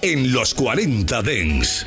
En los 40 Dens.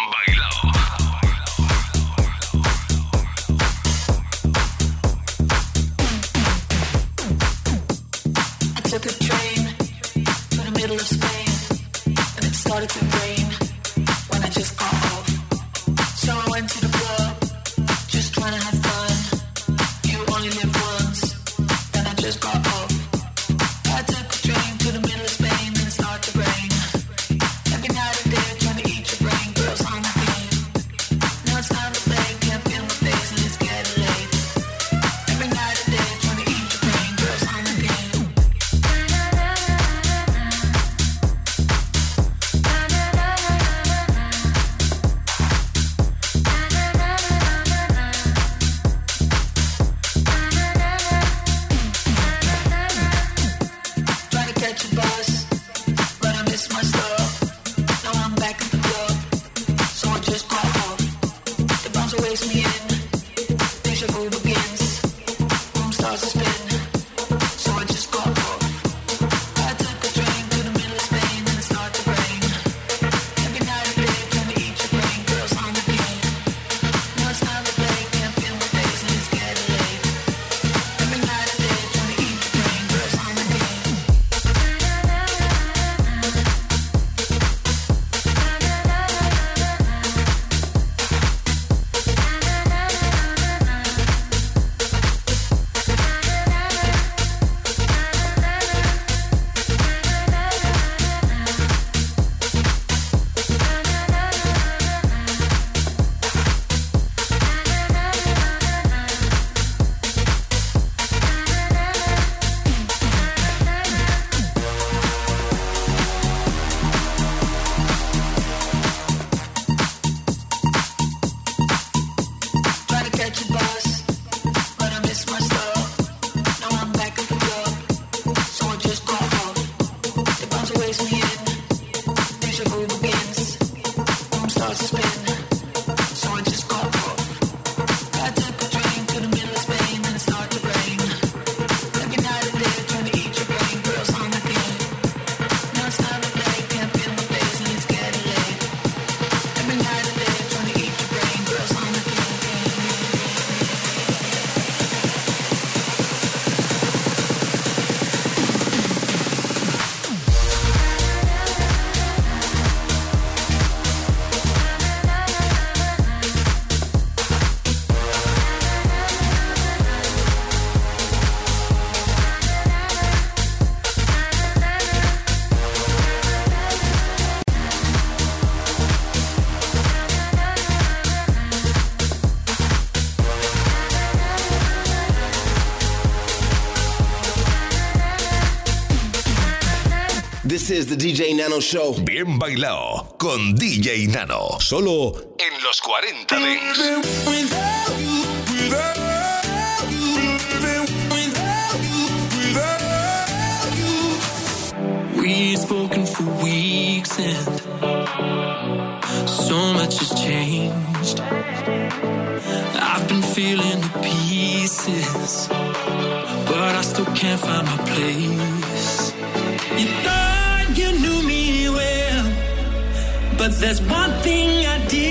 the DJ Nano Show. Bien bailado con DJ Nano. Solo en los 40 de... We've spoken for weeks and so much has changed. I've been feeling the pieces, but I still can't find my place. You know But there's one thing I did.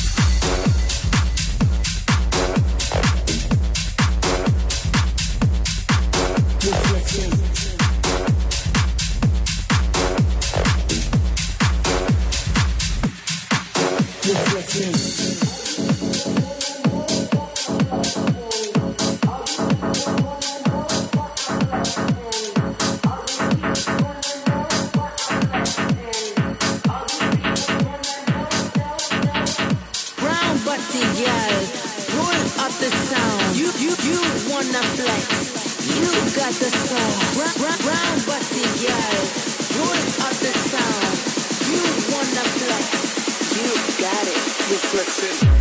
got the soul. Round, round, round the sound. You wanna flex. You got it.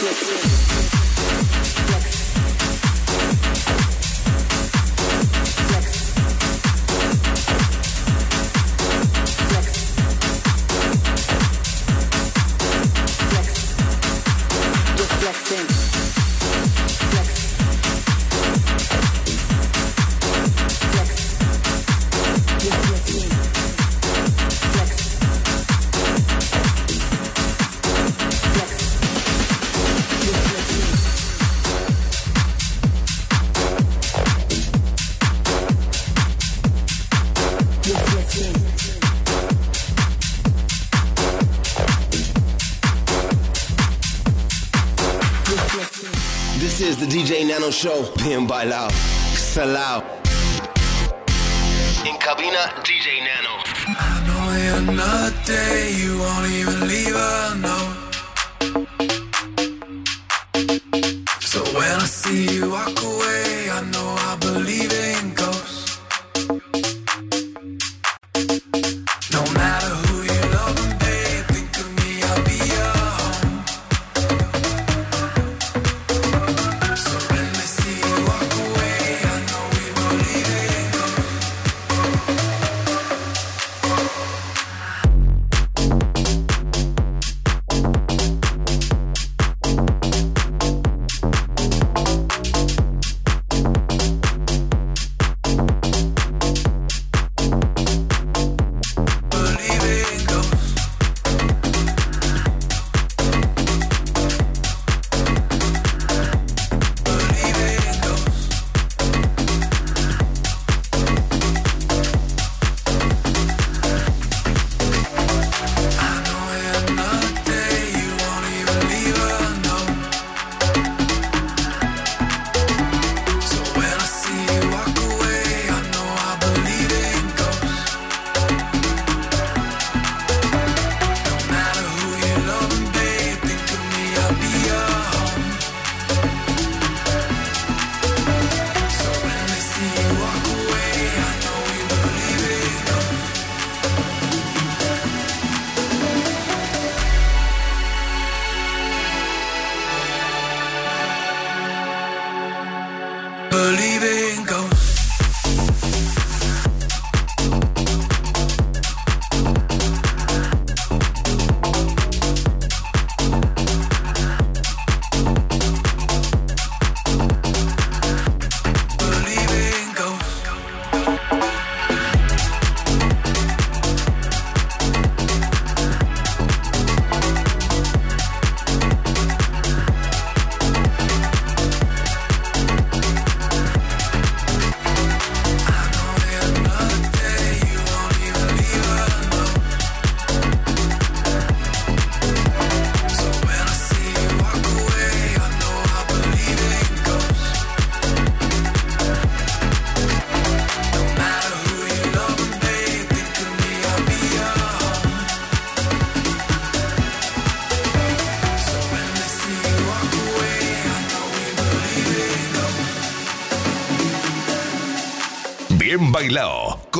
Netflix. show, bien bailado, salao. In cabina, DJ Nano. I know you're not there, you won't even leave us.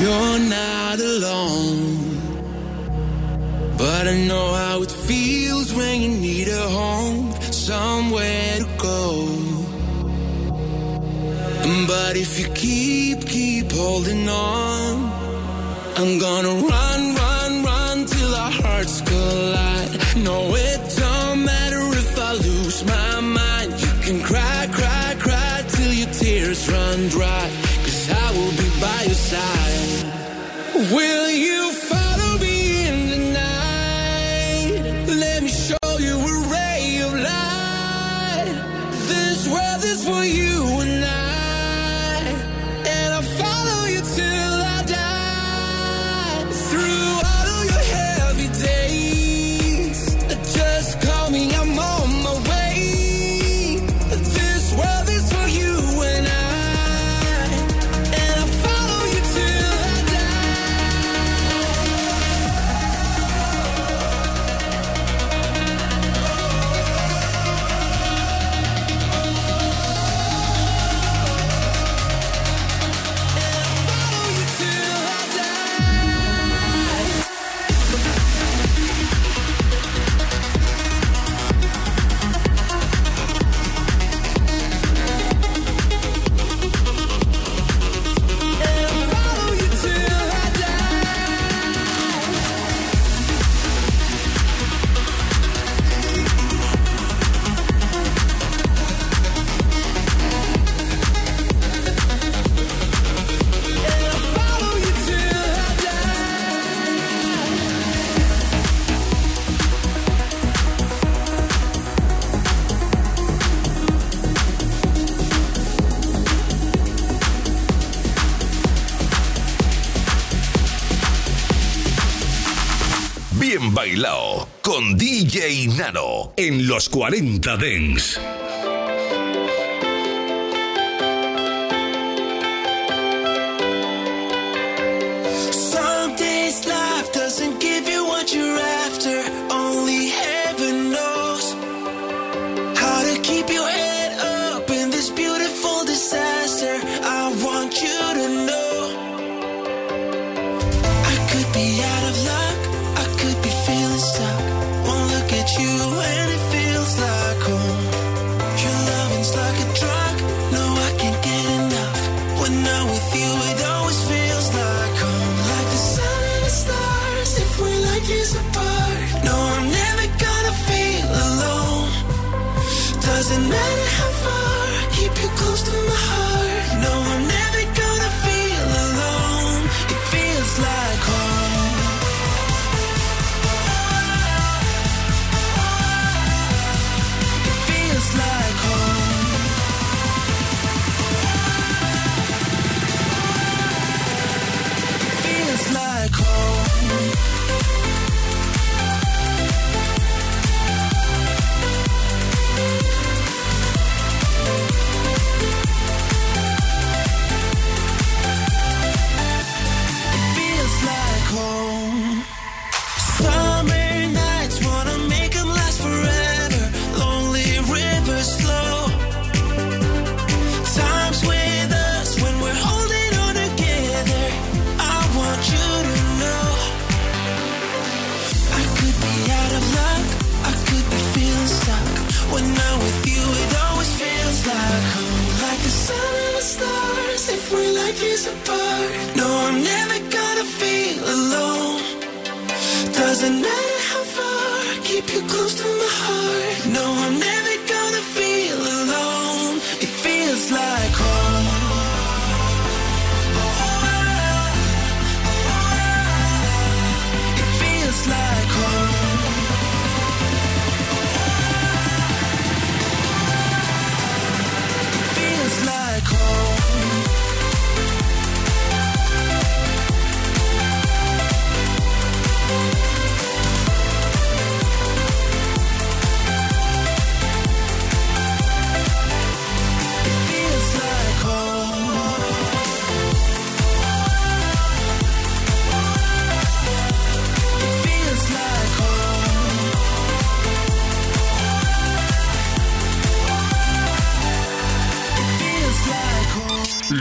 You're not alone. But I know how it feels when you need a home, somewhere to go. But if you keep, keep holding on, I'm gonna run, run, run till our hearts collide. No, it will Bailao con DJ Nano en los 40 Dens. us apart. No, I'm never gonna feel alone. Doesn't matter how far, keep you close to me.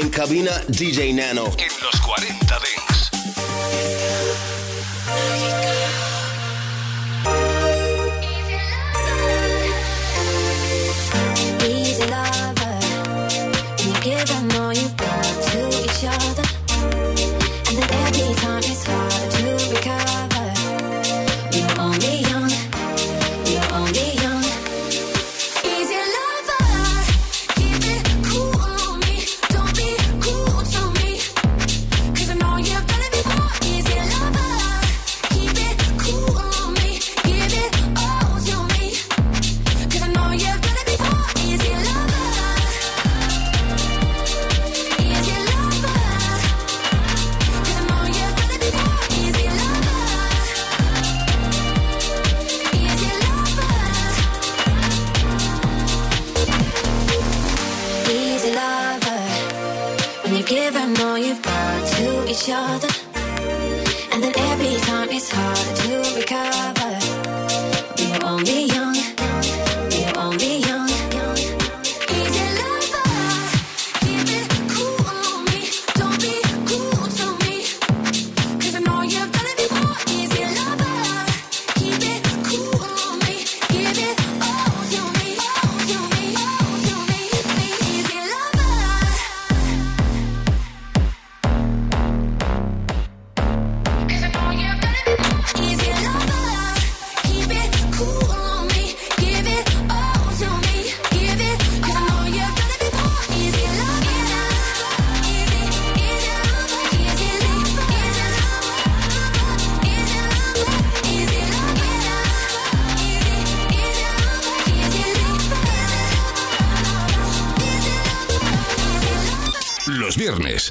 En cabina DJ Nano. En los 40 Dents.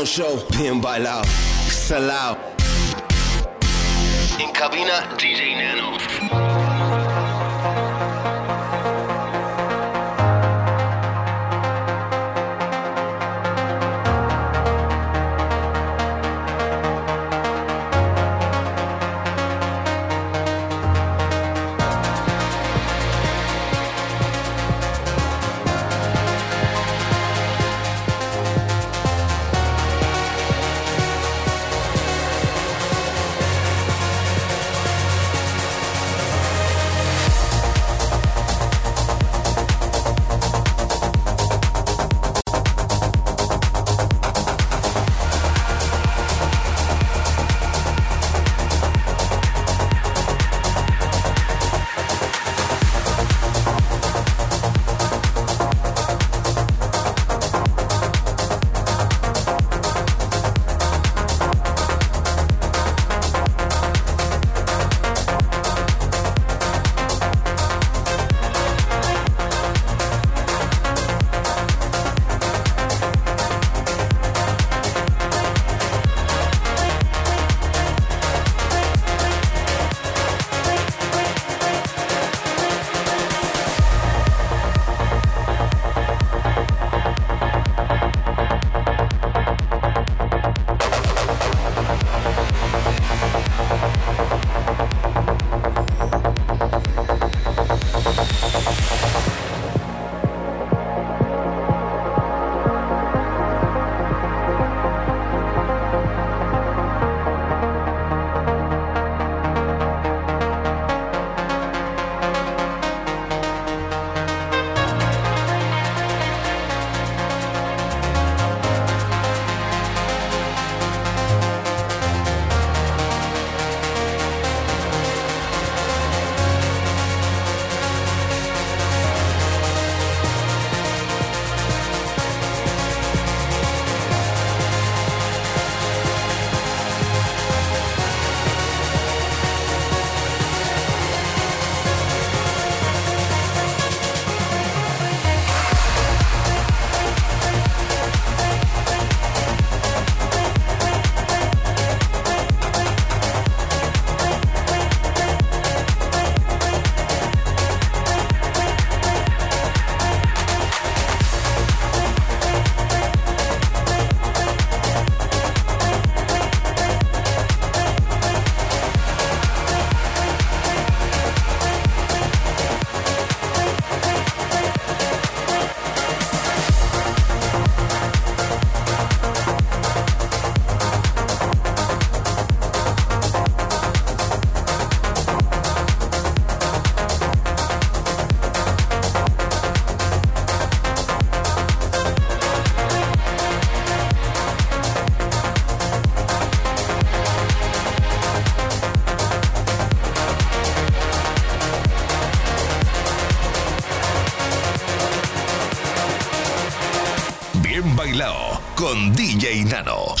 The DJ Nano Show. Bien bailado. Salao.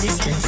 resistance.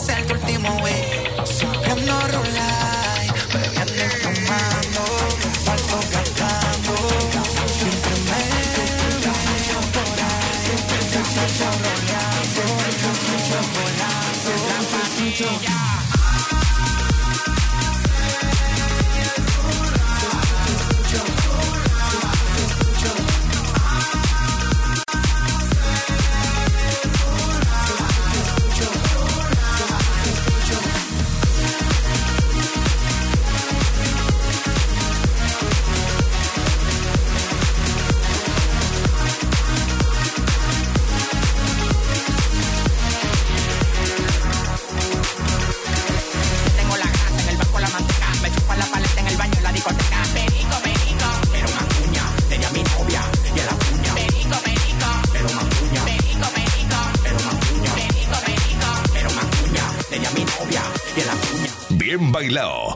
Ser tu último wey.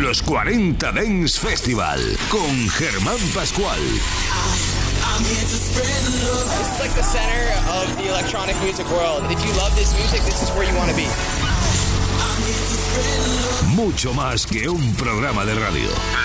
Los 40 Dance Festival con Germán Pascual. This is like the center of the electronic music world. If you love this music, this is where you want to be. Mucho más que un programa de radio.